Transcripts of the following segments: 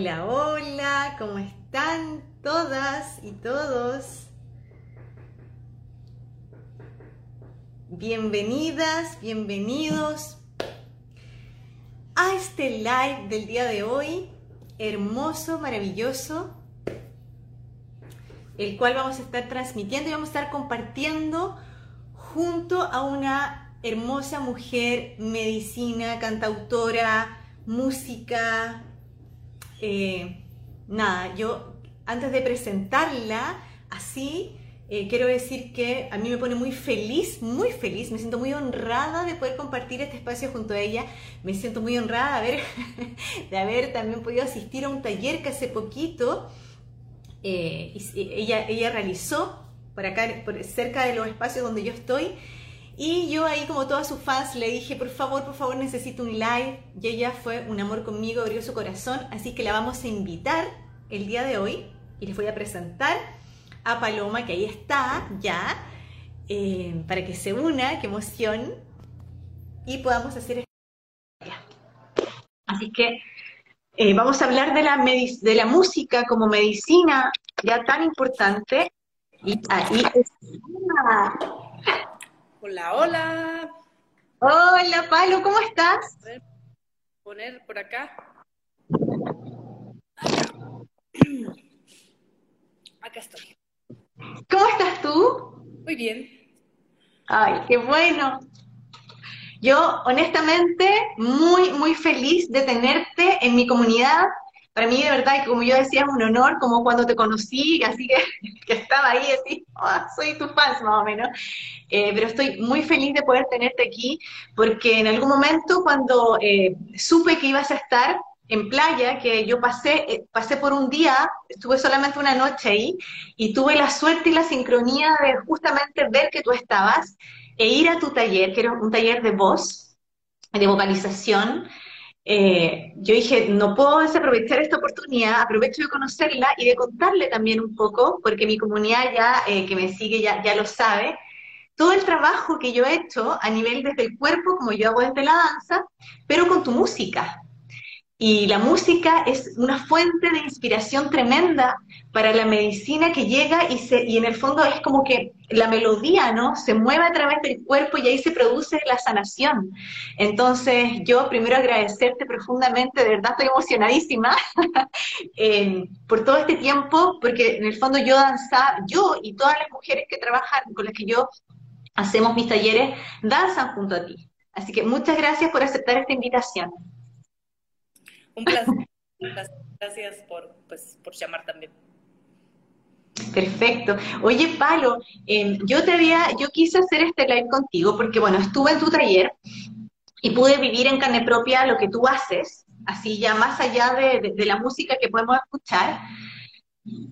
Hola, hola, ¿cómo están todas y todos? Bienvenidas, bienvenidos a este live del día de hoy, hermoso, maravilloso, el cual vamos a estar transmitiendo y vamos a estar compartiendo junto a una hermosa mujer, medicina, cantautora, música. Eh, nada, yo antes de presentarla así, eh, quiero decir que a mí me pone muy feliz, muy feliz, me siento muy honrada de poder compartir este espacio junto a ella, me siento muy honrada de haber, de haber también podido asistir a un taller que hace poquito eh, ella, ella realizó por acá, por cerca de los espacios donde yo estoy. Y yo ahí, como todas sus fans, le dije, por favor, por favor, necesito un live. Y ella fue un amor conmigo, abrió su corazón, así que la vamos a invitar el día de hoy y les voy a presentar a Paloma, que ahí está ya, eh, para que se una, qué emoción, y podamos hacer. Así que eh, vamos a hablar de la, de la música como medicina ya tan importante. Y ahí está. Hola, hola. Hola, Palo, ¿cómo estás? Poner por acá. Acá estoy. ¿Cómo estás tú? Muy bien. Ay, qué bueno. Yo, honestamente, muy, muy feliz de tenerte en mi comunidad. Para mí, de verdad, como yo decía, es un honor, como cuando te conocí, así que, que estaba ahí, así, oh, soy tu fan, más o menos. Eh, pero estoy muy feliz de poder tenerte aquí, porque en algún momento, cuando eh, supe que ibas a estar en playa, que yo pasé, eh, pasé por un día, estuve solamente una noche ahí, y tuve la suerte y la sincronía de justamente ver que tú estabas e ir a tu taller, que era un taller de voz, de vocalización, eh, yo dije, no puedo desaprovechar esta oportunidad, aprovecho de conocerla y de contarle también un poco, porque mi comunidad ya eh, que me sigue ya, ya lo sabe, todo el trabajo que yo he hecho a nivel desde el cuerpo, como yo hago desde la danza, pero con tu música. Y la música es una fuente de inspiración tremenda para la medicina que llega y, se, y en el fondo es como que la melodía, ¿no? Se mueve a través del cuerpo y ahí se produce la sanación. Entonces, yo primero agradecerte profundamente, de verdad estoy emocionadísima eh, por todo este tiempo, porque en el fondo yo danza, yo y todas las mujeres que trabajan, con las que yo hacemos mis talleres, danzan junto a ti. Así que muchas gracias por aceptar esta invitación. Un placer. Gracias por, pues, por llamar también. Perfecto. Oye, Palo, em, yo te había, yo quise hacer este live contigo porque, bueno, estuve en tu taller y pude vivir en carne propia lo que tú haces, así ya más allá de, la música que podemos escuchar,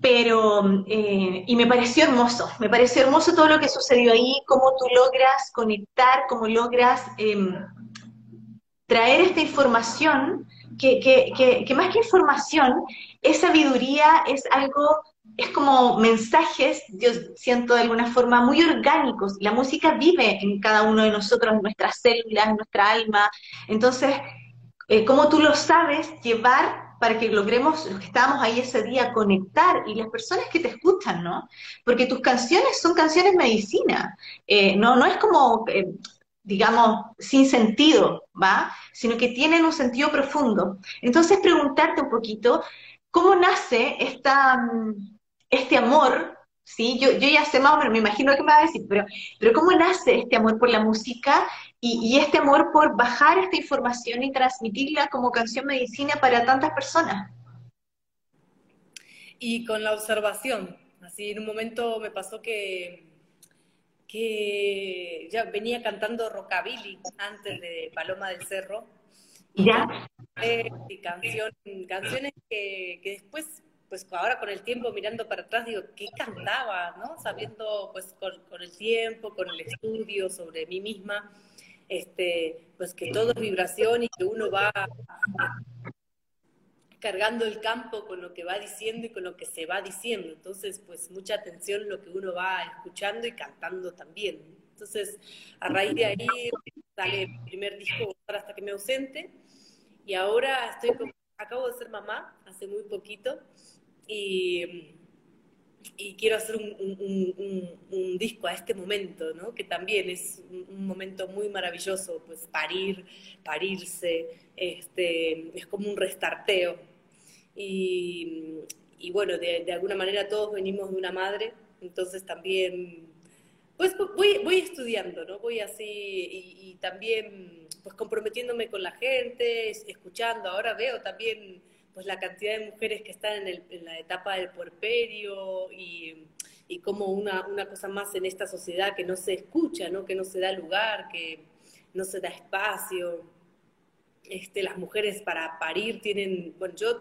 pero, eh, y me pareció hermoso, me pareció hermoso todo lo que sucedió ahí, cómo tú logras conectar, cómo logras em, traer esta información que, más que información, es sabiduría, es algo, es como mensajes, yo siento de alguna forma, muy orgánicos. La música vive en cada uno de nosotros, en nuestras células, en nuestra alma. Entonces, eh, como tú lo sabes, llevar para que logremos, los que estábamos ahí ese día, conectar y las personas que te escuchan, ¿no? Porque tus canciones son canciones medicina, eh, no, no es como, eh, digamos, sin sentido, ¿va? Sino que tienen un sentido profundo. Entonces, preguntarte un poquito, ¿cómo nace esta, mm, este amor? ¿Sí? Yo, yo ya sé más o me imagino que me va a decir, pero, pero ¿cómo nace este amor por la música y, y este amor por bajar esta información y transmitirla como canción medicina para tantas personas? Y con la observación, así en un momento me pasó que que ya venía cantando rockabilly antes de Paloma del Cerro. ¿Ya? Y canción, canciones que, que, después, pues ahora con el tiempo mirando para atrás, digo, ¿qué cantaba? ¿no? Sabiendo, pues con, con el tiempo, con el estudio sobre mí misma, este, pues que todo es vibración y que uno va cargando el campo con lo que va diciendo y con lo que se va diciendo. Entonces, pues mucha atención lo que uno va escuchando y cantando también. Entonces, a raíz de ahí sale el primer disco hasta que me ausente y ahora estoy acabo de ser mamá hace muy poquito y, y quiero hacer un, disco a este momento, ¿no? que también es un, momento muy maravilloso, pues parir, parirse, este, es como un restarteo. Y, bueno, de, de, alguna manera todos venimos de una madre, entonces también, pues voy, voy estudiando, ¿no? Voy así y, y también pues comprometiéndome con la gente, escuchando. Ahora veo también pues la cantidad de mujeres que están en, la etapa del puerperio y, como una, una, cosa más en esta sociedad que no se escucha, ¿no? que no se da lugar, que no se da espacio. Este, las mujeres para parir tienen, bueno, yo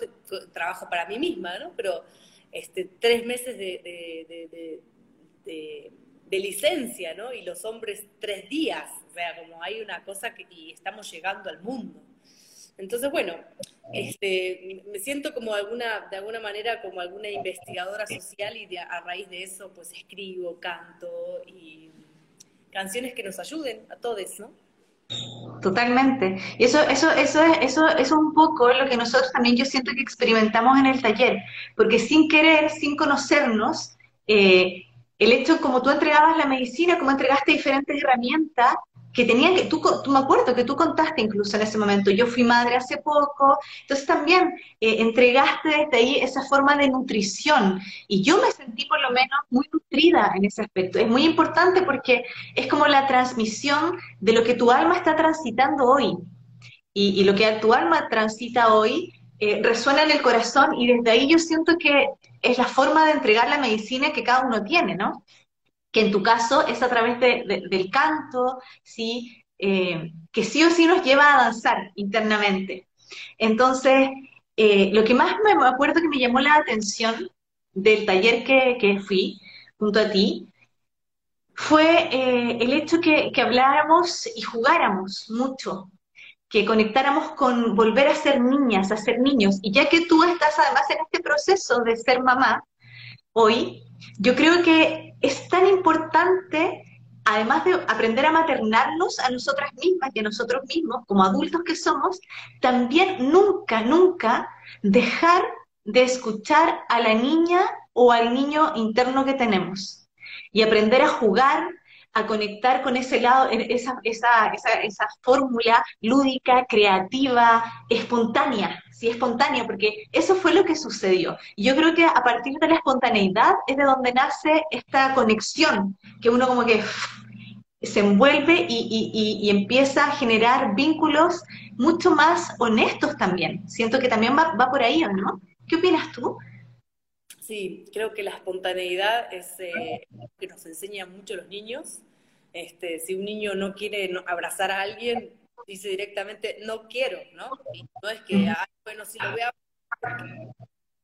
trabajo para mí misma, ¿no? Pero este, tres meses de, de, de, de, licencia, ¿no? Y los hombres tres días, o sea, como hay una cosa que y estamos llegando al mundo. Entonces, bueno, este, me siento como alguna, de alguna manera como alguna investigadora social y a raíz de eso pues escribo, canto y canciones que nos ayuden a todos, ¿no? Totalmente. Y eso, eso, eso es, eso, es un poco lo que nosotros también yo siento que experimentamos en el taller, porque sin querer, sin conocernos, eh, el hecho como tú entregabas la medicina, como entregaste diferentes herramientas, que tenían que, tú, tú, me acuerdo que tú contaste incluso en ese momento, yo fui madre hace poco, entonces también eh, entregaste desde ahí esa forma de nutrición y yo me sentí por lo menos muy nutrida en ese aspecto. Es muy importante porque es como la transmisión de lo que tu alma está transitando hoy y, y lo que tu alma transita hoy eh, resuena en el corazón y desde ahí yo siento que es la forma de entregar la medicina que cada uno tiene, ¿no? En tu caso es a través del canto, ¿sí? Eh, que sí o sí nos lleva a danzar internamente. Entonces, eh, lo que más me acuerdo que me llamó la atención del taller que, fui junto a ti fue eh, el hecho que, que habláramos y jugáramos mucho, que conectáramos con volver a ser niñas, a ser niños. Y ya que tú estás además en este proceso de ser mamá, hoy, yo creo que es tan importante, además de aprender a maternarnos a nosotras mismas y a nosotros mismos, como adultos que somos, también nunca, nunca dejar de escuchar a la niña o al niño interno que tenemos. Y aprender a jugar, a conectar con ese lado, esa, esa, esa, esa fórmula lúdica, creativa, espontánea, sí, espontánea, porque eso fue lo que sucedió. Y yo creo que a partir de la espontaneidad es de donde nace esta conexión, que uno como que se envuelve y, y, y, empieza a generar vínculos mucho más honestos también. Siento que también va, va por ahí, ¿no? ¿Qué opinas tú? Sí, creo que la espontaneidad es eh, que nos enseñan mucho los niños. Este, si un niño no quiere abrazar a alguien, dice directamente, no quiero, ¿no? Y no es que, bueno, si lo voy a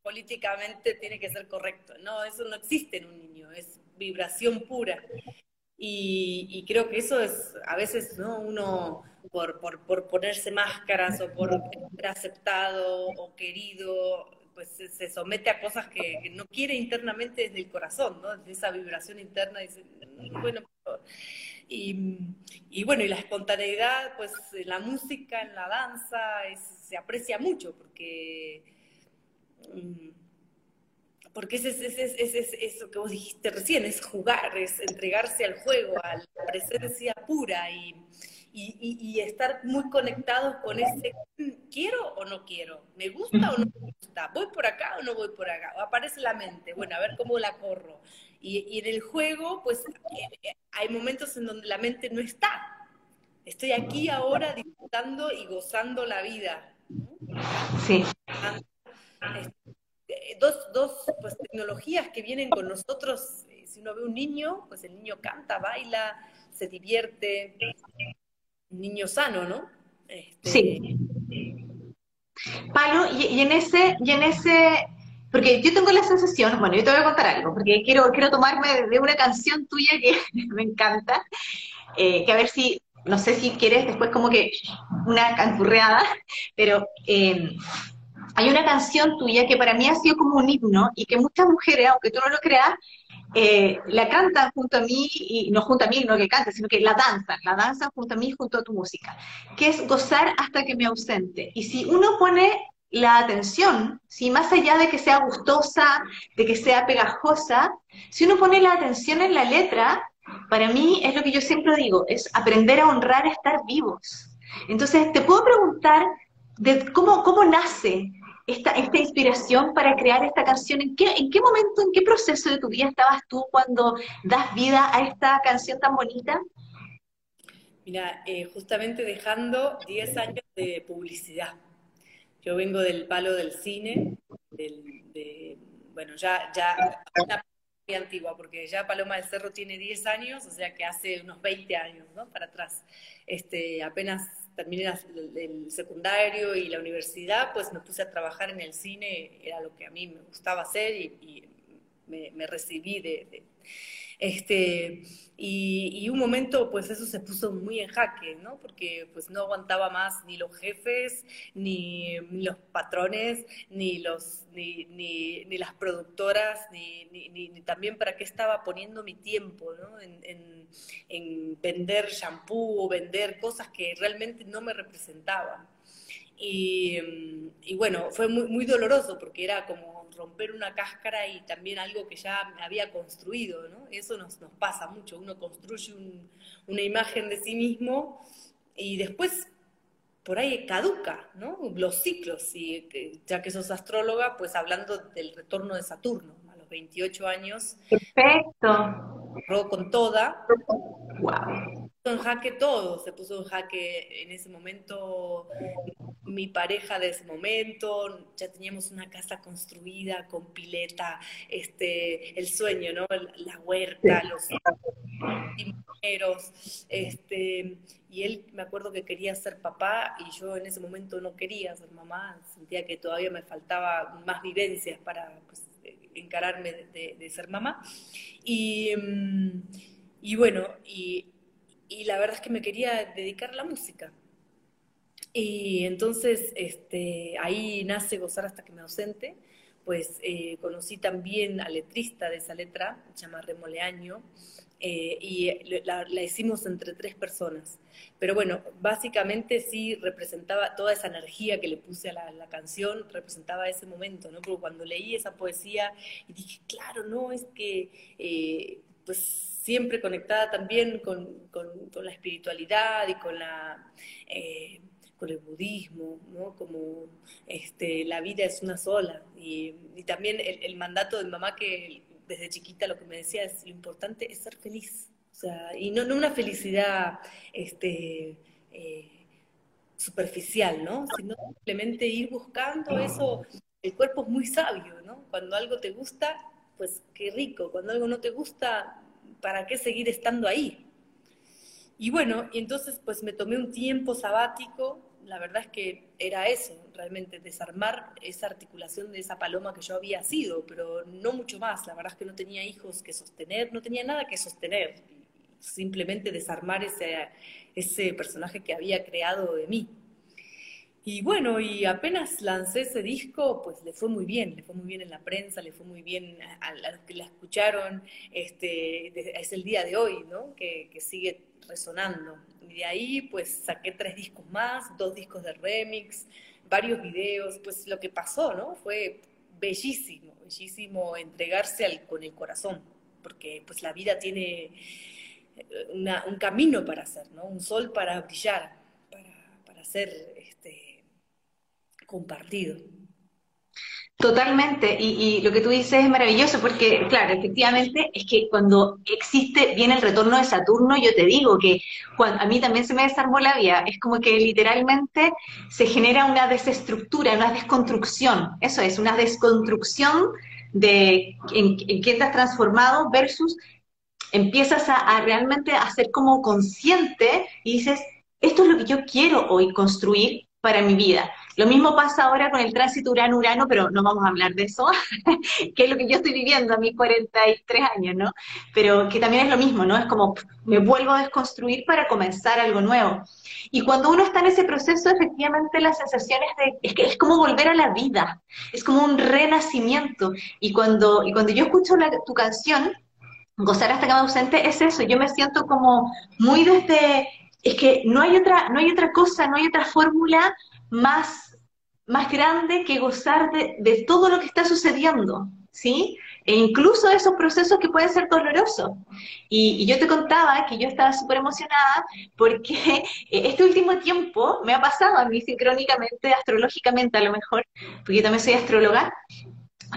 políticamente tiene que ser correcto. No, eso no existe en un niño, es vibración pura. Y, y creo que eso es, a veces, ¿no? Uno, por, por, por ponerse máscaras o por ser aceptado o querido, pues se, somete a cosas que, no quiere internamente desde el corazón, ¿no? Desde esa vibración interna, dice, mm, bueno, y, y, bueno, y la espontaneidad, pues la música, en la danza, se aprecia mucho porque... Mm, porque es, es, es, eso que vos dijiste recién, es jugar, es entregarse al juego, a la presencia pura y, y, y, estar muy conectados con ese quiero o no quiero, me gusta o no me gusta, voy por acá o no voy por acá, aparece la mente, bueno, a ver cómo la corro. Y, en el juego, pues eh, eh, hay momentos en donde la mente no está. Estoy aquí ahora disfrutando y gozando la vida. Sí. Eh, dos, dos pues, tecnologías que vienen con nosotros. Si uno ve un niño, pues el niño canta, baila, se divierte, niño sano, ¿no? Este... Sí. Palo, y, en ese, y en ese, porque yo tengo la sensación, bueno, yo te voy a contar algo, porque quiero, quiero tomarme de una canción tuya que me encanta, eh, que a ver si, no sé si quieres después como que una canturreada, pero eh, hay una canción tuya que para mí ha sido como un himno y que muchas mujeres, aunque tú no lo creas, eh, la cantan junto a mí, y no junto a mí, no que canta, sino que la danzan, la danzan junto a mí, junto a tu música, que es gozar hasta que me ausente. Y si uno pone la atención, si más allá de que sea gustosa, de que sea pegajosa, si uno pone la atención en la letra, para mí es lo que yo siempre digo, es aprender a honrar estar vivos. Entonces, te puedo preguntar de cómo, cómo nace esta, esta inspiración para crear esta canción. ¿En qué, ¿En qué momento, en qué proceso de tu vida estabas tú cuando das vida a esta canción tan bonita? Mira, eh, justamente dejando 10 años de publicidad. Yo vengo del palo del cine, de, bueno, ya, ya una muy antigua, porque ya Paloma del Cerro tiene 10 años, o sea que hace unos 20 años, ¿no? Para atrás. Este, apenas terminé el secundario y la universidad, pues me puse a trabajar en el cine, era lo que a mí me gustaba hacer y, me, recibí de este, y, un momento, pues eso se puso muy en jaque, ¿no? Porque pues no aguantaba más ni los jefes, ni, los patrones, ni, los, ni, ni, ni las productoras, ni, ni, también para qué estaba poniendo mi tiempo, ¿no? En, en, en vender shampoo o vender cosas que realmente no me representaban. Y, y, bueno, fue muy, muy doloroso porque era como romper una cáscara y también algo que ya había construido, ¿no? Eso nos, nos pasa mucho, uno construye una imagen de sí mismo y después por ahí caduca, ¿no? Los ciclos, y ya que sos astróloga, pues hablando del retorno de Saturno a los 28 años. Perfecto. Con toda. Wow en jaque todo, se puso en jaque en ese momento mi pareja de ese momento, ya teníamos una casa construida con pileta, este, el sueño, ¿no? La huerta, los primeros, este, y él me acuerdo que quería ser papá y yo en ese momento no quería ser mamá, sentía que todavía me faltaba más vivencias para pues, encararme de, ser mamá. Y, mm, y bueno, y y la verdad es que me quería dedicar a la música. Y entonces este, ahí nace Gozar hasta que me ausente, pues eh, conocí también al letrista de esa letra, se llama Remoleaño, eh, y la, hicimos entre tres personas. Pero bueno, básicamente sí representaba toda esa energía que le puse a la, canción, representaba ese momento, ¿no? Porque cuando leí esa poesía y dije, claro, no, es que eh, pues siempre conectada también con, la espiritualidad y con, la, eh, con el budismo, ¿no? como este, la vida es una sola. Y, también el, mandato de mamá que desde chiquita lo que me decía es lo importante es ser feliz. O sea, y no, no una felicidad este, eh, superficial, ¿no? Sino simplemente ir buscando eso. El cuerpo es muy sabio, ¿no? Cuando algo te gusta, pues qué rico. Cuando algo no te gusta, ¿para qué seguir estando ahí? Y bueno, y entonces pues me tomé un tiempo sabático, la verdad es que era eso, realmente desarmar esa articulación de esa paloma que yo había sido, pero no mucho más, la verdad es que no tenía hijos que sostener, no tenía nada que sostener, simplemente desarmar ese, ese personaje que había creado de mí. Y bueno, y apenas lancé ese disco, pues le fue muy bien, le fue muy bien en la prensa, le fue muy bien a, los que la escucharon, este, es el día de hoy, ¿no? Que, sigue resonando. Y de ahí, pues saqué tres discos más, dos discos de remix, varios videos, pues lo que pasó, ¿no? Fue bellísimo, bellísimo entregarse al, con el corazón, porque pues la vida tiene eh, un camino para hacer, ¿no? Un sol para brillar, para, para ser compartido. Totalmente, y, lo que tú dices es maravilloso porque, claro, efectivamente es que cuando existe bien el retorno de Saturno, yo te digo que cuando, a mí también se me desarmó la vida, es como que literalmente se genera una desestructura, una desconstrucción, eso es, una desconstrucción de en, en qué has transformado versus empiezas a, a realmente a ser como consciente y dices, esto es lo que yo quiero hoy construir para mi vida. Lo mismo pasa ahora con el tránsito Urano-Urano, pero no vamos a hablar de eso, que es lo que yo estoy viviendo a mis 43 años, ¿no? Pero que también es lo mismo, ¿no? Es como me vuelvo a desconstruir para comenzar algo nuevo. Y cuando uno está en ese proceso, efectivamente las sensaciones de, es que es como volver a la vida, es como un renacimiento. Y cuando, y cuando yo escucho tu canción, Gozar hasta que me ausente, es eso, yo me siento como muy desde, es que no hay otra, no hay otra cosa, no hay otra fórmula más más grande que gozar de, todo lo que está sucediendo, ¿sí? E incluso esos procesos que pueden ser dolorosos. Y, yo te contaba que yo estaba súper emocionada porque este último tiempo me ha pasado a mí sincrónicamente, astrológicamente a lo mejor, porque yo también soy astróloga,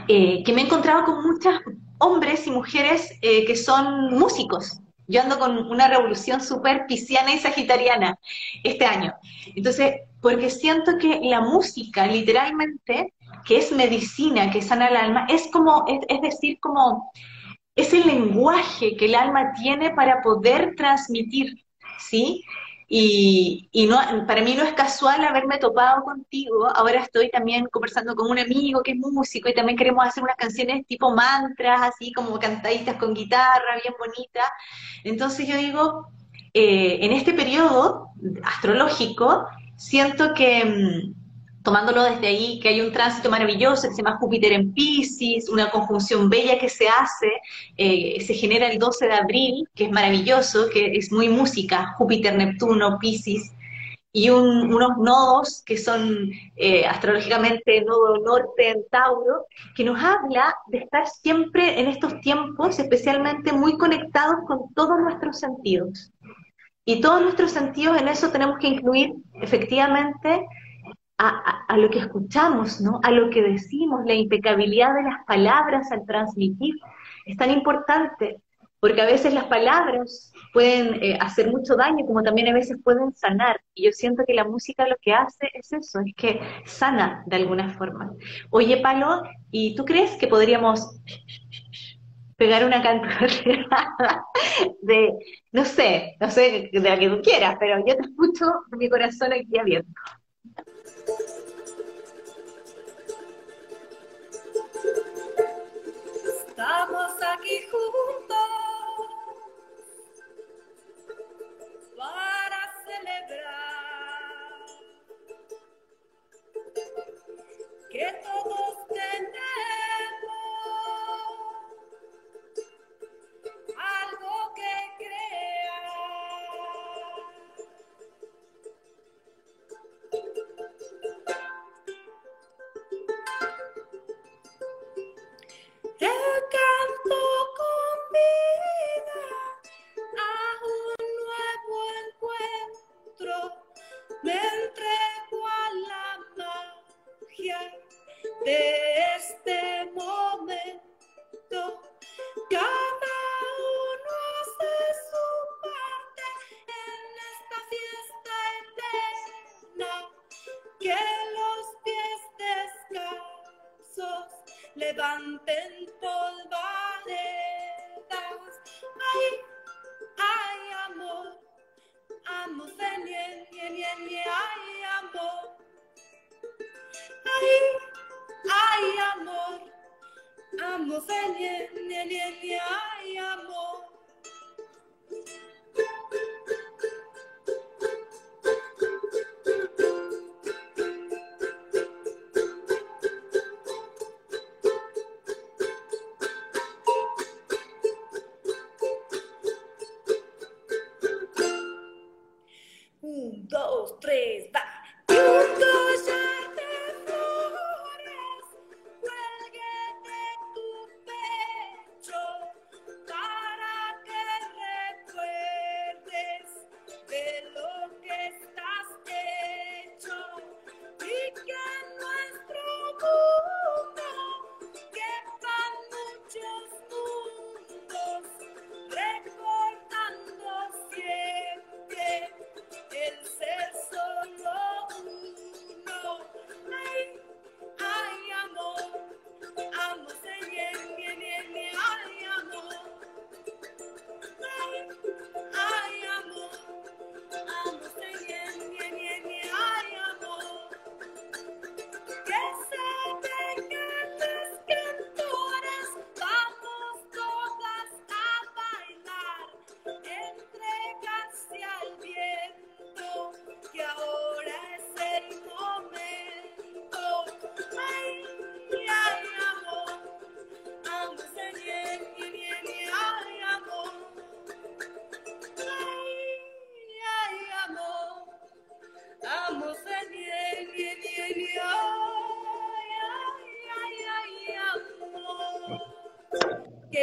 eh, que me he encontrado con muchos hombres y mujeres eh, que son músicos. Yo ando con una revolución súper pisciana y sagitariana este año. Entonces, porque siento que la música literalmente que es medicina, que sana el alma, es como, es, decir, como es el lenguaje que el alma tiene para poder transmitir, ¿sí? Y, y, no, para mí no es casual haberme topado contigo. Ahora estoy también conversando con un amigo que es músico y también queremos hacer unas canciones tipo mantras, así como cantaditas con guitarra, bien bonita. Entonces yo digo, eh, en este periodo astrológico, siento que, mm, tomándolo desde ahí, que hay un tránsito maravilloso que se llama Júpiter en Pisces, una conjunción bella que se hace, eh, se genera el 12 de abril, que es maravilloso, que es muy música, Júpiter, Neptuno, Pisces, y unos nodos que son eh, astrológicamente nodo norte en Tauro, que nos habla de estar siempre en estos tiempos, especialmente muy conectados con todos nuestros sentidos. Y todos nuestros sentidos en eso tenemos que incluir efectivamente a, lo que escuchamos, ¿no? a lo que decimos, la impecabilidad de las palabras al transmitir. Es tan importante, porque a veces las palabras pueden eh, hacer mucho daño, como también a veces pueden sanar. Y yo siento que la música lo que hace es eso, es que sana de alguna forma. Oye, Palo, ¿y tú crees que podríamos pegar una cantada de, no sé, no sé de la que tú quieras, pero yo te escucho mi corazón aquí abierto. Estamos aquí juntos para celebrar que todos tenemos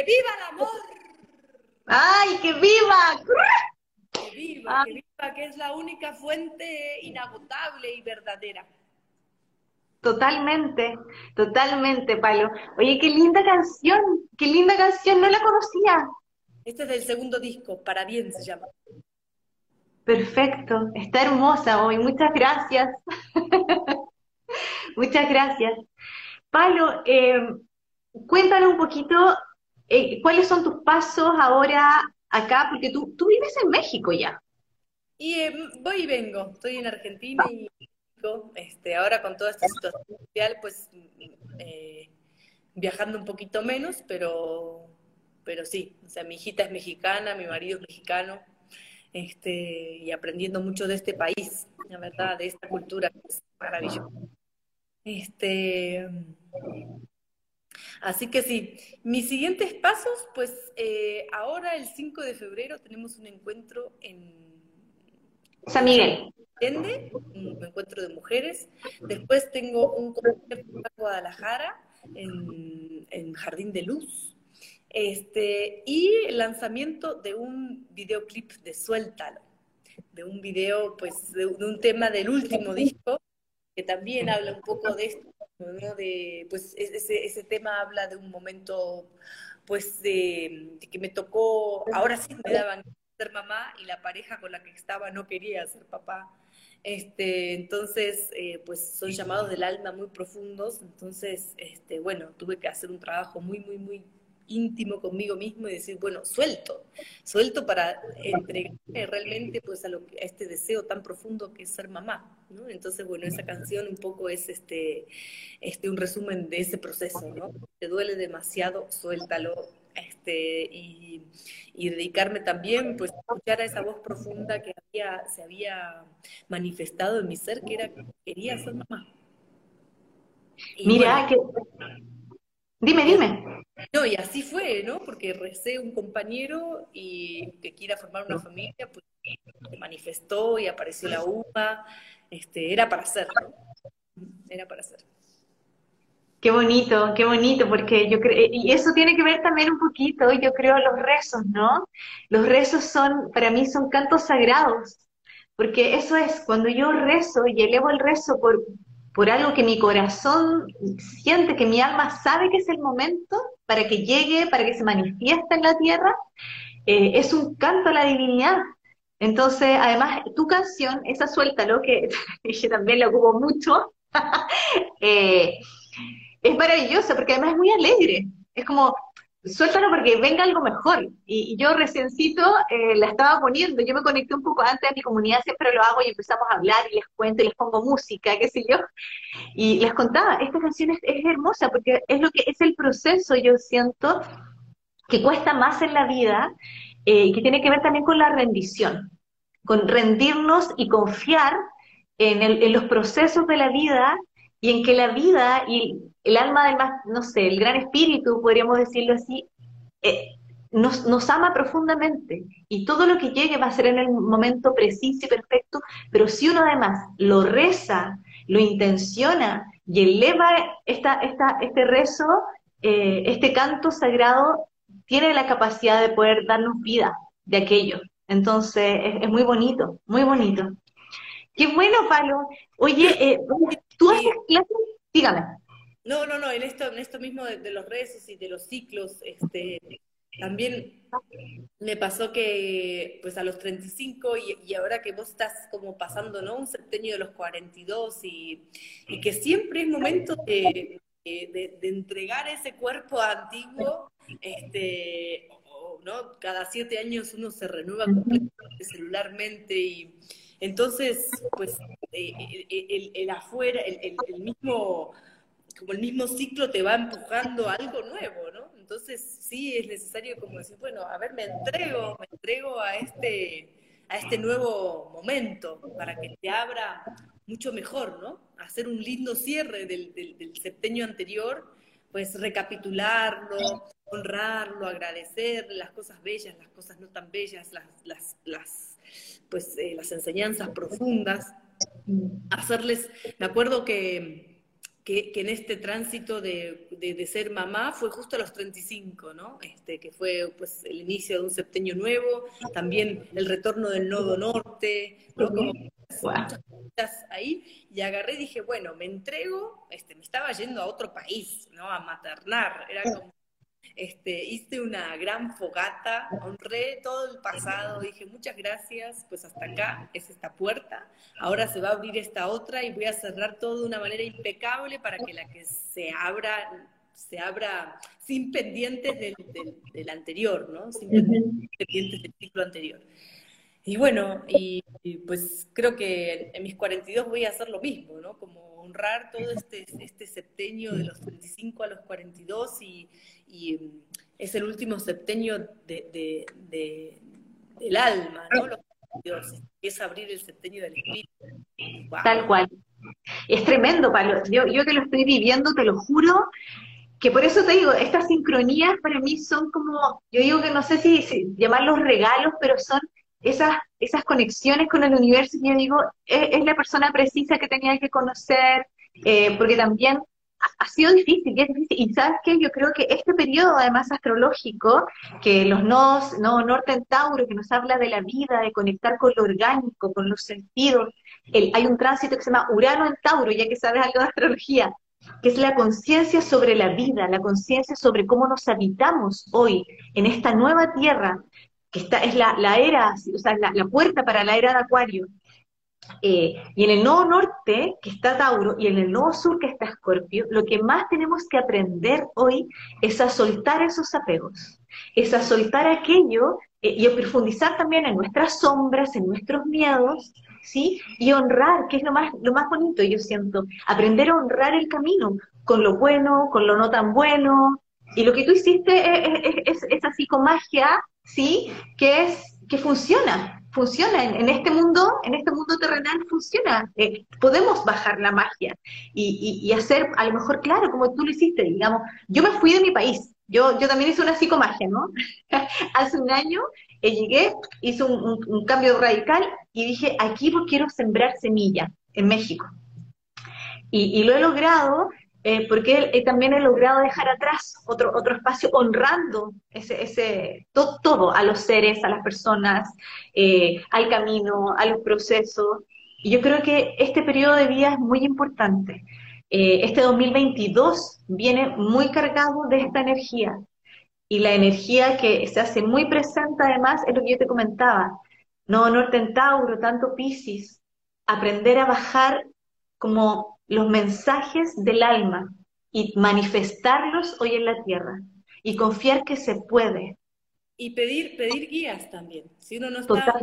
viva el amor! ¡Ay, que viva! Que viva, que viva, que es la única fuente inagotable y verdadera. Totalmente, totalmente, Palo. Oye, qué linda canción, qué linda canción, no la conocía. Este es del segundo disco, Para Bien se llama. Perfecto, está hermosa hoy, muchas gracias. muchas gracias. Palo, eh, cuéntanos un poquito eh, cuáles son tus pasos ahora acá, porque tú, tú vives en México ya. Y eh, voy y vengo, estoy en Argentina y este, ahora con toda esta situación mundial, pues eh, viajando un poquito menos, pero, pero sí, o sea, mi hijita es mexicana, mi marido es mexicano, este, y aprendiendo mucho de este país, la verdad, de esta cultura es maravillosa. Este, así que sí, mis siguientes pasos, pues eh, ahora el 5 de febrero tenemos un encuentro en San Miguel un encuentro de mujeres. Después tengo un concierto en Guadalajara, en, Jardín de Luz. Este, y el lanzamiento de un videoclip de Suéltalo, de un video, pues, de, un tema del último disco, que también habla un poco de esto, de, pues, ese, ese tema habla de un momento, pues, de, de que me tocó, ahora sí me daban ser mamá y la pareja con la que estaba no quería ser papá. Este, entonces, eh, pues son llamados del alma muy profundos. Entonces, este, bueno, tuve que hacer un trabajo muy, muy, muy íntimo conmigo mismo y decir, bueno, suelto, suelto para entregarme realmente pues a, lo, a este deseo tan profundo que es ser mamá, ¿no? Entonces, bueno, esa canción un poco es este, este un resumen de ese proceso, ¿no? Te duele demasiado, suéltalo, este, y, dedicarme también pues, a escuchar a esa voz profunda que había, se había manifestado en mi ser, que era que quería ser mamá. Mira, que... Dime, dime. No, y así fue, ¿no? Porque recé un compañero y que quiera formar una familia, pues se manifestó y apareció la UMA, este, era para hacer, Era para hacer. Qué bonito, qué bonito, porque yo creo, y eso tiene que ver también un poquito, yo creo, los rezos, ¿no? Los rezos son, para mí son cantos sagrados, porque eso es, cuando yo rezo y elevo el rezo por, por algo que mi corazón siente, que mi alma sabe que es el momento para que llegue, para que se manifieste en la tierra, eh, es un canto a la divinidad. Entonces, además, tu canción, esa suéltalo, que yo también la ocupo mucho, eh, es maravillosa porque además es muy alegre. Es como, suéltalo porque venga algo mejor. Y, yo reciencito eh, la estaba poniendo, yo me conecté un poco antes a mi comunidad, siempre lo hago y empezamos a hablar y les cuento y les pongo música, qué sé yo. Y les contaba, esta canción es, hermosa porque es lo que es el proceso, yo siento, que cuesta más en la vida eh, y que tiene que ver también con la rendición, con rendirnos y confiar en, en los procesos de la vida y en que la vida y el alma del más, no sé, el gran espíritu, podríamos decirlo así, eh, nos, nos, ama profundamente y todo lo que llegue va a ser en el momento preciso y perfecto, pero si uno además lo reza, lo intenciona y eleva esta, esta, este rezo, eh, este canto sagrado, tiene la capacidad de poder darnos vida de aquello. Entonces es, muy bonito, muy bonito. Qué bueno, Palo. Oye, eh, tú haces clases, dígame. No, no, no, en esto, en esto mismo de, los rezos y de los ciclos, este, también me pasó que pues a los 35 y, y ahora que vos estás como pasando, ¿no? Un septenio de los 42 y, y que siempre es momento de, entregar ese cuerpo antiguo, este, ¿no? Cada siete años uno se renueva completamente celularmente y entonces, pues, eh, el, el, afuera, el, el mismo como el mismo ciclo te va empujando a algo nuevo, ¿no? Entonces sí es necesario como decir, bueno, a ver, me entrego, me entrego a este, a este nuevo momento para que te abra mucho mejor, ¿no? Hacer un lindo cierre del, del, septenio anterior, pues recapitularlo, honrarlo, agradecer las cosas bellas, las cosas no tan bellas, las, las, las pues, eh, las enseñanzas profundas, hacerles, me acuerdo que que, en este tránsito de, de, ser mamá fue justo a los 35, ¿no? Este, que fue pues el inicio de un septenio nuevo, también el retorno del nodo norte, ¿no? Como muchas cosas ahí, y agarré y dije, bueno, me entrego, este, me estaba yendo a otro país, ¿no? A maternar, era como este, hice una gran fogata, honré todo el pasado, dije muchas gracias, pues hasta acá es esta puerta, ahora se va a abrir esta otra y voy a cerrar todo de una manera impecable para que la que se abra se abra sin pendientes del, del, anterior, ¿no? Sin pendientes del ciclo anterior. Y bueno, y, pues creo que en mis 42 voy a hacer lo mismo, ¿no? Como honrar todo este, este septenio de los 35 a los 42 y, y mm, es el último septenio de, de, del alma, ¿no? Los empieza a abrir el septenio del espíritu. Tal cual. Es tremendo, Pablo. Yo, yo que lo estoy viviendo, te lo juro, que por eso te digo, estas sincronías para mí son como, yo digo que no sé si, si llamarlos regalos, pero son esas, esas conexiones con el universo, yo digo, es, la persona precisa que tenía que conocer, eh, porque también ha, sido difícil, y es sabes qué, yo creo que este periodo, además astrológico, que los nodos, no, norte en Tauro, que nos habla de la vida, de conectar con lo orgánico, con los sentidos, el, hay un tránsito que se llama Urano en Tauro, ya que sabes algo de astrología, que es la conciencia sobre la vida, la conciencia sobre cómo nos habitamos hoy en esta nueva tierra, que es la, era, o sea, la, la, puerta para la era de Acuario. Eh, y en el nodo norte, que está Tauro, y en el nodo sur, que está Escorpio, lo que más tenemos que aprender hoy es a soltar esos apegos, es a soltar aquello eh, y profundizar también en nuestras sombras, en nuestros miedos, ¿sí? Y honrar, que es lo más, lo más bonito, yo siento, aprender a honrar el camino, con lo bueno, con lo no tan bueno, y lo que tú hiciste es, es, así con magia, ¿sí? Que es, que funciona, funciona en, este mundo, en este mundo terrenal funciona. Eh, podemos bajar la magia y, hacer, a lo mejor, claro, como tú lo hiciste, digamos, yo me fui de mi país, yo, yo también hice una psicomagia, ¿no? Hace un año eh, llegué, hice un, cambio radical y dije, aquí quiero sembrar semilla en México. Y lo he logrado eh, porque él, también he logrado dejar atrás otro, otro espacio honrando ese, ese, todo, todo a los seres, a las personas, eh, al camino, a los procesos. Y yo creo que este periodo de vida es muy importante. Eh, este 2022 viene muy cargado de esta energía. Y la energía que se hace muy presente además es lo que yo te comentaba. No, en Tauro, tanto Piscis. Aprender a bajar como los mensajes del alma y manifestarlos hoy en la tierra y confiar que se puede. Y pedir, pedir guías también. Si uno no está,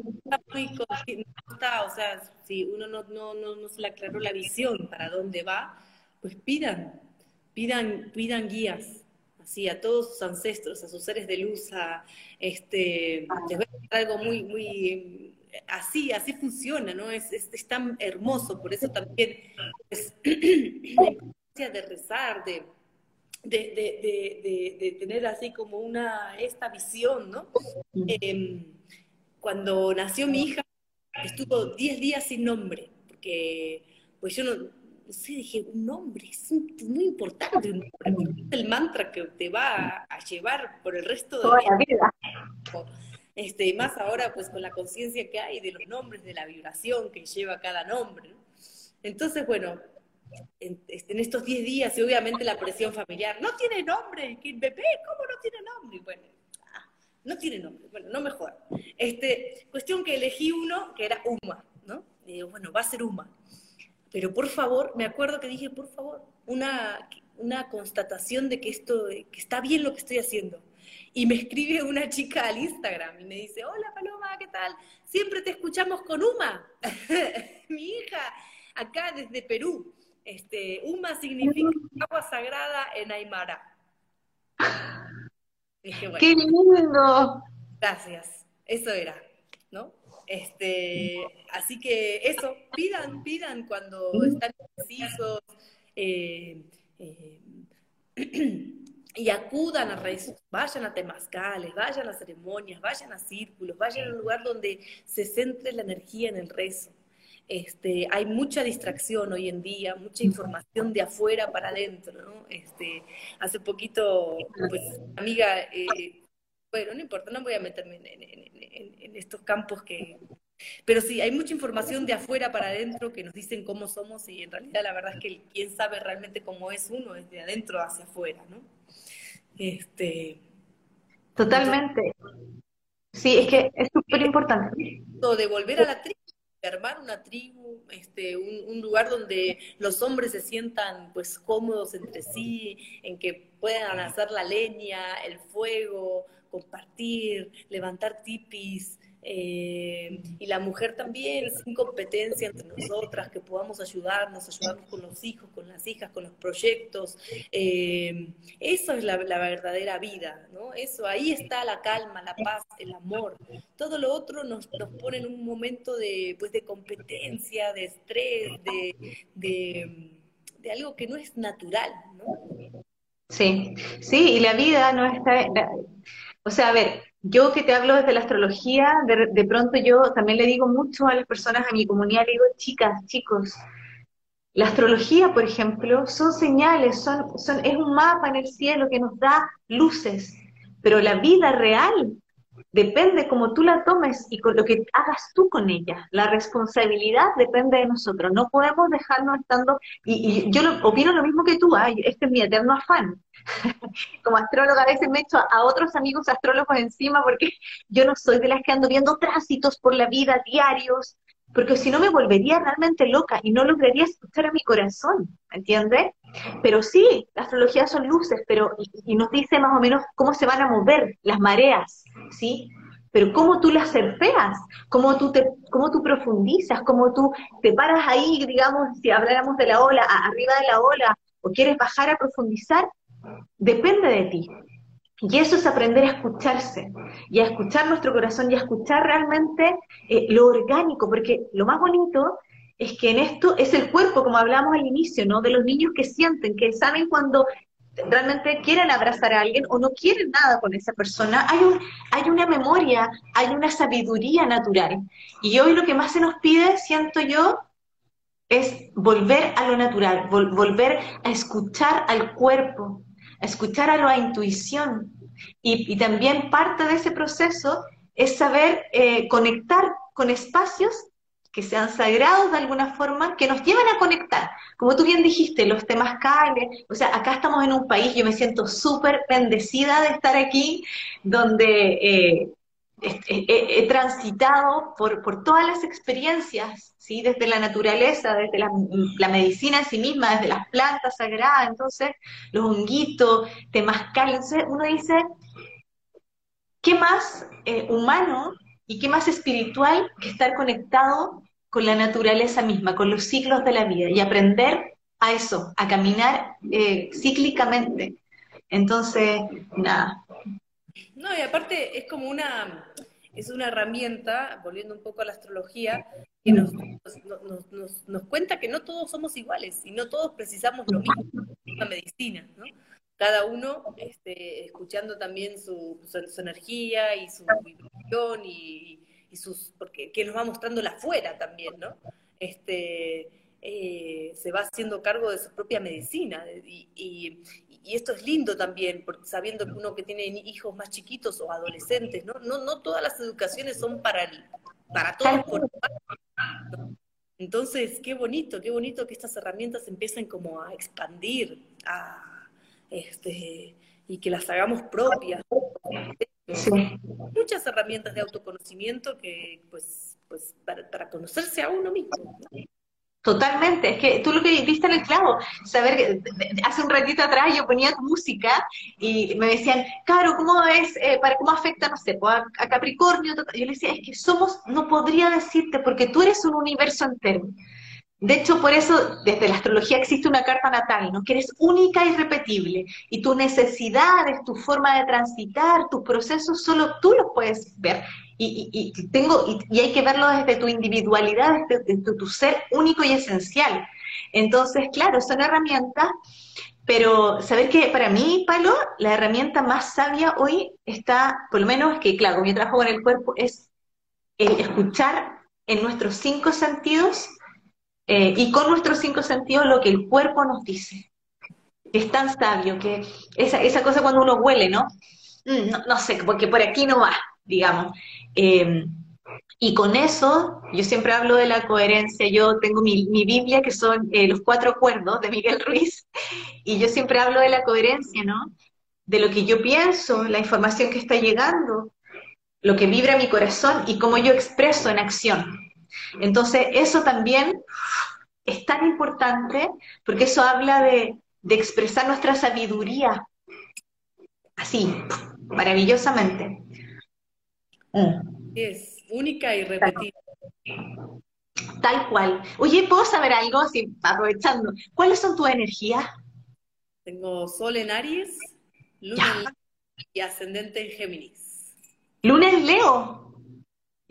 muy o sea, si uno no, no, no, se le aclaró la visión para dónde va, pues pidan, pidan, pidan guías, así a todos sus ancestros, a sus seres de luz, a este, les voy a algo muy, muy así, así funciona, ¿no? Es, es, tan hermoso, por eso también es la importancia de rezar, de, de, de, tener así como una, esta visión, ¿no? Em, cuando nació mi hija, estuvo 10 días sin nombre, porque pues yo no, no sé, dije, un nombre, es muy importante, un nombre, el mantra que te va a, llevar por el resto de la vida. Este, más ahora pues con la conciencia que hay de los nombres, de la vibración que lleva cada nombre. Entonces, bueno, en, este, estos 10 días y obviamente la presión familiar, no tiene nombre, ¿qué bebé, ¿cómo no tiene nombre? Bueno, ah, no tiene nombre, bueno, no mejor. Este, cuestión que elegí uno que era Uma, ¿no? Y digo, bueno, va a ser Uma. Pero por favor, me acuerdo que dije, por favor, una, una constatación de que esto, que está bien lo que estoy haciendo y me escribe una chica al Instagram y me dice, hola Paloma, ¿qué tal? Siempre te escuchamos con Uma, mi hija, acá desde Perú. Este, Uma significa agua sagrada en Aymara. ¡Qué lindo! Gracias, eso era, ¿no? Este, así que eso, pidan, pidan cuando están precisos. Eh, eh, y acudan a rezos, vayan a temazcales, vayan a ceremonias, vayan a círculos, vayan a un lugar donde se centre la energía en el rezo. Este, hay mucha distracción hoy en día, mucha información de afuera para adentro, ¿no? Este, hace poquito, pues, amiga, eh, bueno, no importa, no voy a meterme en, estos campos que... Pero sí, hay mucha información de afuera para adentro que nos dicen cómo somos y en realidad la verdad es que quien sabe realmente cómo es uno es de adentro hacia afuera, ¿no? Este, Totalmente. Sí, es que es súper importante. De volver a la tribu, de armar una tribu, este, un, lugar donde los hombres se sientan pues cómodos entre sí, en que puedan hacer la leña, el fuego, compartir, levantar tipis, eh, y la mujer también, sin competencia entre nosotras, que podamos ayudarnos, ayudarnos con los hijos, con las hijas, con los proyectos. Eh, eso es la, verdadera vida, ¿no? Eso, ahí está la calma, la paz, el amor. Todo lo otro nos, nos pone en un momento de, pues, de competencia, de estrés, de, de algo que no es natural, ¿no? Sí, sí, y la vida no está... O sea, a ver, yo que te hablo desde la astrología, de, pronto yo también le digo mucho a las personas, a mi comunidad, le digo, chicas, chicos, la astrología, por ejemplo, son señales, es un mapa en el cielo que nos da luces, pero la vida real depende como tú la tomes y lo que hagas tú con ella. La responsabilidad depende de nosotros. No podemos dejarnos estando, y, yo opino lo mismo que tú, este es mi eterno afán. Como astróloga a veces me echo a, otros amigos astrólogos encima porque yo no soy de las que ando viendo tránsitos por la vida diarios, porque si no me volvería realmente loca y no lograría escuchar a mi corazón, ¿entiendes? Pero sí, la astrología son luces, pero y, nos dice más o menos cómo se van a mover las mareas, ¿sí? Pero cómo tú las surfeas, cómo tú, te, cómo tú profundizas, cómo tú te paras ahí, digamos, si habláramos de la ola, arriba de la ola, o quieres bajar a profundizar, depende de ti. Y eso es aprender a escucharse, y a escuchar nuestro corazón, y a escuchar realmente eh, lo orgánico, porque lo más bonito es que en esto es el cuerpo, como hablamos al inicio, ¿no? De los niños que sienten, que saben cuando realmente quieren abrazar a alguien o no quieren nada con esa persona, hay, un, hay una memoria, hay una sabiduría natural. Y hoy lo que más se nos pide, siento yo, es volver a lo natural, volver a escuchar al cuerpo, a escuchar a la intuición. Y, también parte de ese proceso es saber eh, conectar con espacios que sean sagrados de alguna forma, que nos lleven a conectar. Como tú bien dijiste, los temas o sea, acá estamos en un país, yo me siento súper bendecida de estar aquí, donde eh, he, transitado por, por, todas las experiencias, ¿sí? desde la naturaleza, desde la, medicina en sí misma, desde las plantas sagradas, entonces los honguitos, temazcal, entonces uno dice, ¿qué más eh, humano y qué más espiritual que estar conectado con la naturaleza misma, con los ciclos de la vida y aprender a eso, a caminar eh, cíclicamente. Entonces, nada. No, y aparte es como una, es una herramienta, volviendo un poco a la astrología, que nos, nos, nos, cuenta que no todos somos iguales y no todos precisamos lo mismo, la medicina, ¿no? Cada uno este, escuchando también su, su, energía y su vibración y, y, sus, porque que nos va mostrando la afuera también, ¿no? Este, eh, se va haciendo cargo de su propia medicina y, esto es lindo también, porque sabiendo que uno que tiene hijos más chiquitos o adolescentes, ¿no? No, no todas las educaciones son para, el, para todos Entonces, qué bonito, qué bonito que estas herramientas empiecen como a expandir, a, este, y que las hagamos propias. Muchas herramientas de autoconocimiento que, pues, pues para, para conocerse a uno mismo. Totalmente, es que tú lo que viste en el clavo, saber, hace un ratito atrás yo ponía tu música y me decían, Caro, ¿cómo es, eh, para cómo afecta, no sé, pues, a, Capricornio? Yo le decía, es que somos, no podría decirte, porque tú eres un universo entero. De hecho, por eso desde la astrología existe una carta natal, ¿no? Que eres única y repetible. Y tus necesidades, tu forma de transitar, tus procesos, solo tú los puedes ver y, tengo, y, hay que verlo desde tu individualidad, desde, tu, ser único y esencial. Entonces, claro, son herramientas, pero saber que para mí, Palo, la herramienta más sabia hoy está, por lo menos que, claro, mi trabajo con el cuerpo es el escuchar en nuestros cinco sentidos eh, y con nuestros cinco sentidos lo que el cuerpo nos dice. Es tan sabio que esa, esa cosa cuando uno huele, ¿no? Mm, no, sé, porque por aquí no va, digamos. Eh, y con eso, yo siempre hablo de la coherencia, yo tengo mi, Biblia que son eh, los cuatro acuerdos de Miguel Ruiz, y yo siempre hablo de la coherencia, ¿no? De lo que yo pienso, la información que está llegando, lo que vibra mi corazón y cómo yo expreso en acción. Entonces, eso también es tan importante porque eso habla de, expresar nuestra sabiduría así, maravillosamente. Es única y repetida. Tal cual. Oye, ¿puedo saber algo? Así, aprovechando. ¿Cuáles son tus energías? Tengo Sol en Aries, Luna en y Ascendente en Géminis. Luna en Leo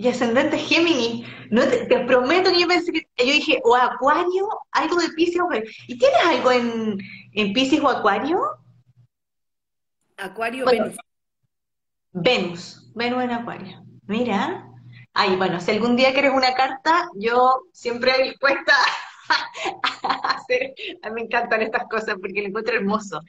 y Ascendente Géminis. No te, prometo que yo pensé que yo dije, o Acuario, algo de Pisces. ¿Y tienes algo en, en Pisces o Acuario? Acuario, Venus. Venus, Venus en Acuario. Mira, Ay, bueno, si algún día quieres una carta, yo siempre dispuesta a mí me encantan estas cosas porque lo encuentro hermoso.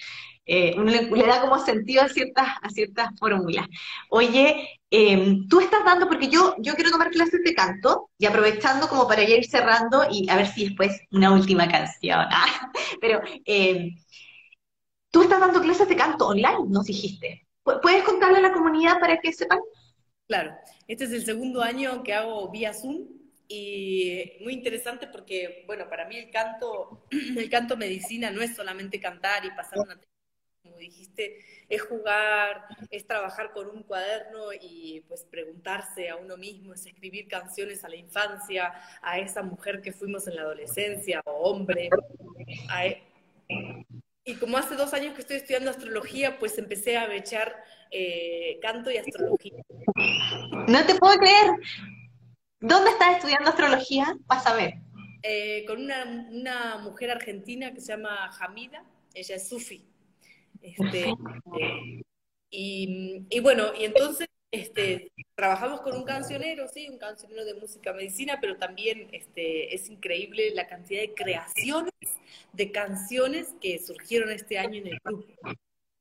Eh, le, da como sentido a ciertas, a ciertas fórmulas. Oye, em, tú estás dando, porque yo, yo quiero tomar clases de canto, y aprovechando como para ir cerrando y a ver si después una última canción. ¿ah? Pero em, tú estás dando clases de canto online, nos dijiste. ¿Puedes contarle a la comunidad para que sepan? Claro, este es el segundo año que hago vía Zoom y muy interesante porque, bueno, para mí el canto, el canto medicina no es solamente cantar y pasar una como dijiste, es jugar, es trabajar con un cuaderno y pues preguntarse a uno mismo, es escribir canciones a la infancia, a esa mujer que fuimos en la adolescencia o hombre. E, y como hace dos años que estoy estudiando astrología, pues empecé a echar eh, canto y astrología. No te puedo creer. ¿Dónde estás estudiando astrología? Vas a ver. Eh, con una, mujer argentina que se llama Hamida, ella es Sufi. Este, eh, y, bueno, y entonces este, trabajamos con un cancionero, sí, un cancionero de música medicina, pero también este, es increíble la cantidad de creaciones de canciones que surgieron este año en el grupo.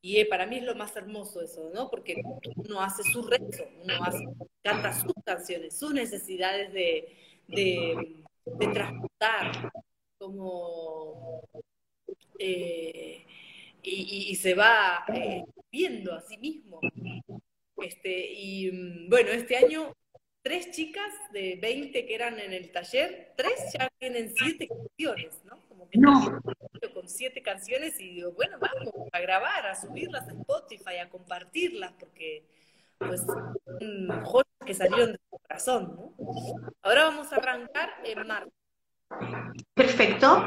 Y eh, para mí es lo más hermoso eso, ¿no? Porque uno hace su rezo, uno hace, canta sus canciones, sus necesidades de, de, transportar, como... Eh, y, se va eh, viendo a sí mismo. Este, y mm, bueno, este año tres chicas de 20 que eran en el taller, tres ya tienen siete canciones, ¿no? Como que no. con siete canciones y digo, bueno, vamos a grabar, a subirlas a Spotify, a compartirlas, porque pues son joyas que salieron de tu corazón, ¿no? Ahora vamos a arrancar en marzo. Perfecto.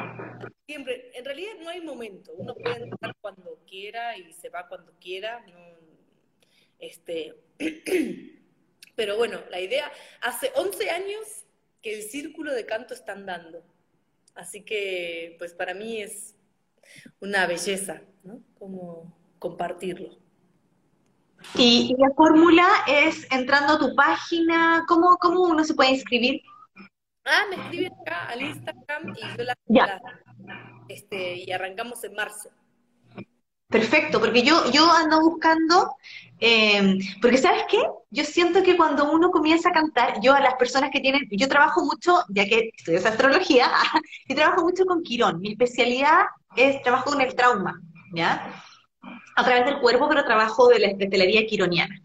Siempre, en realidad no hay momento, uno puede entrar cuando quiera y se va cuando quiera, no, este, Pero bueno, la idea, hace 11 años que el círculo de canto está andando. Así que, pues para mí es una belleza, ¿no? Como compartirlo. Y, la fórmula es entrando a tu página, ¿cómo, ¿cómo uno se puede inscribir? Ah, me escriben acá al Instagram y yo la, ya. este, y arrancamos en marzo. Perfecto, porque yo, yo ando buscando, eh, porque ¿sabes qué? Yo siento que cuando uno comienza a cantar, yo a las personas que tienen, yo trabajo mucho, ya que estudias astrología, y trabajo mucho con Quirón. Mi especialidad es trabajo con el trauma, ¿ya? A través del cuerpo, pero trabajo de la estelaría quironiana.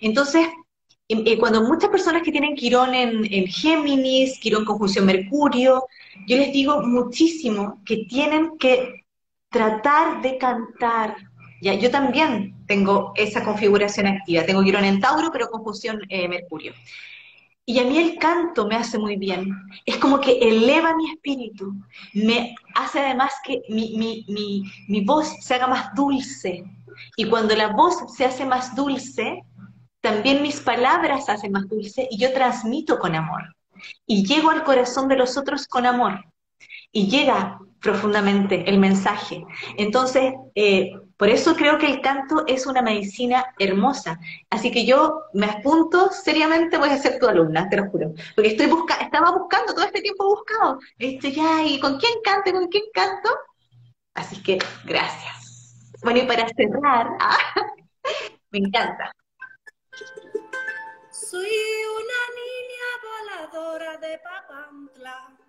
Entonces, em, eh, cuando muchas personas que tienen Quirón en, en Géminis, Quirón conjunción Mercurio, yo les digo muchísimo que tienen que tratar de cantar. Ya, yo también tengo esa configuración activa. Tengo Quirón en Tauro, pero confusión eh, Mercurio. Y a mí el canto me hace muy bien. Es como que eleva mi espíritu. Me hace además que mi, mi, mi, mi voz se haga más dulce. Y cuando la voz se hace más dulce, también mis palabras se hacen más dulce y yo transmito con amor. Y llego al corazón de los otros con amor. y llega profundamente el mensaje. Entonces, eh, por eso creo que el canto es una medicina hermosa. Así que yo me apunto seriamente, voy a ser tu alumna, te lo juro. Porque estoy busca estaba buscando, todo este tiempo buscado. Este, ya, ¿y con quién canto? ¿Con quién canto? Así que, gracias. Bueno, y para cerrar, ah, me encanta. Soy una niña voladora de Papantla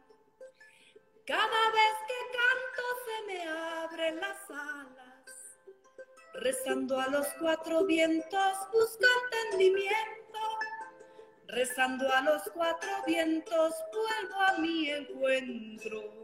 cada vez que canto se me abren las alas, rezando a los cuatro vientos busco entendimiento, rezando a los cuatro vientos vuelvo a mi encuentro.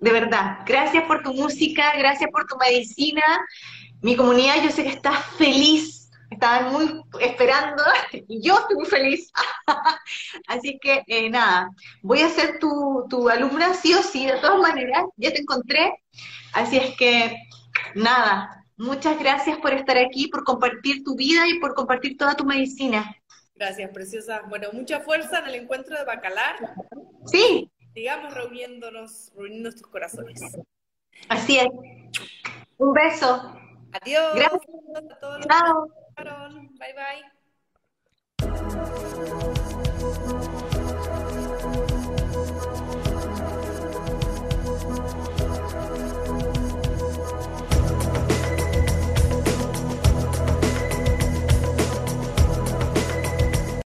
De verdad, gracias por tu música, gracias por tu medicina. Mi comunidad, yo sé que está feliz, estaban muy esperando y yo estoy muy feliz. Así que eh, nada, voy a ser tu, tu alumna sí o sí, de todas maneras, ya te encontré. Así es que nada, muchas gracias por estar aquí, por compartir tu vida y por compartir toda tu medicina. Gracias, preciosa. Bueno, mucha fuerza en el encuentro de Bacalar. Sí. Sigamos reuniéndonos, reuniendo estos corazones. Así es. Un beso. Adiós. Gracias a todos. Chao. Bye bye.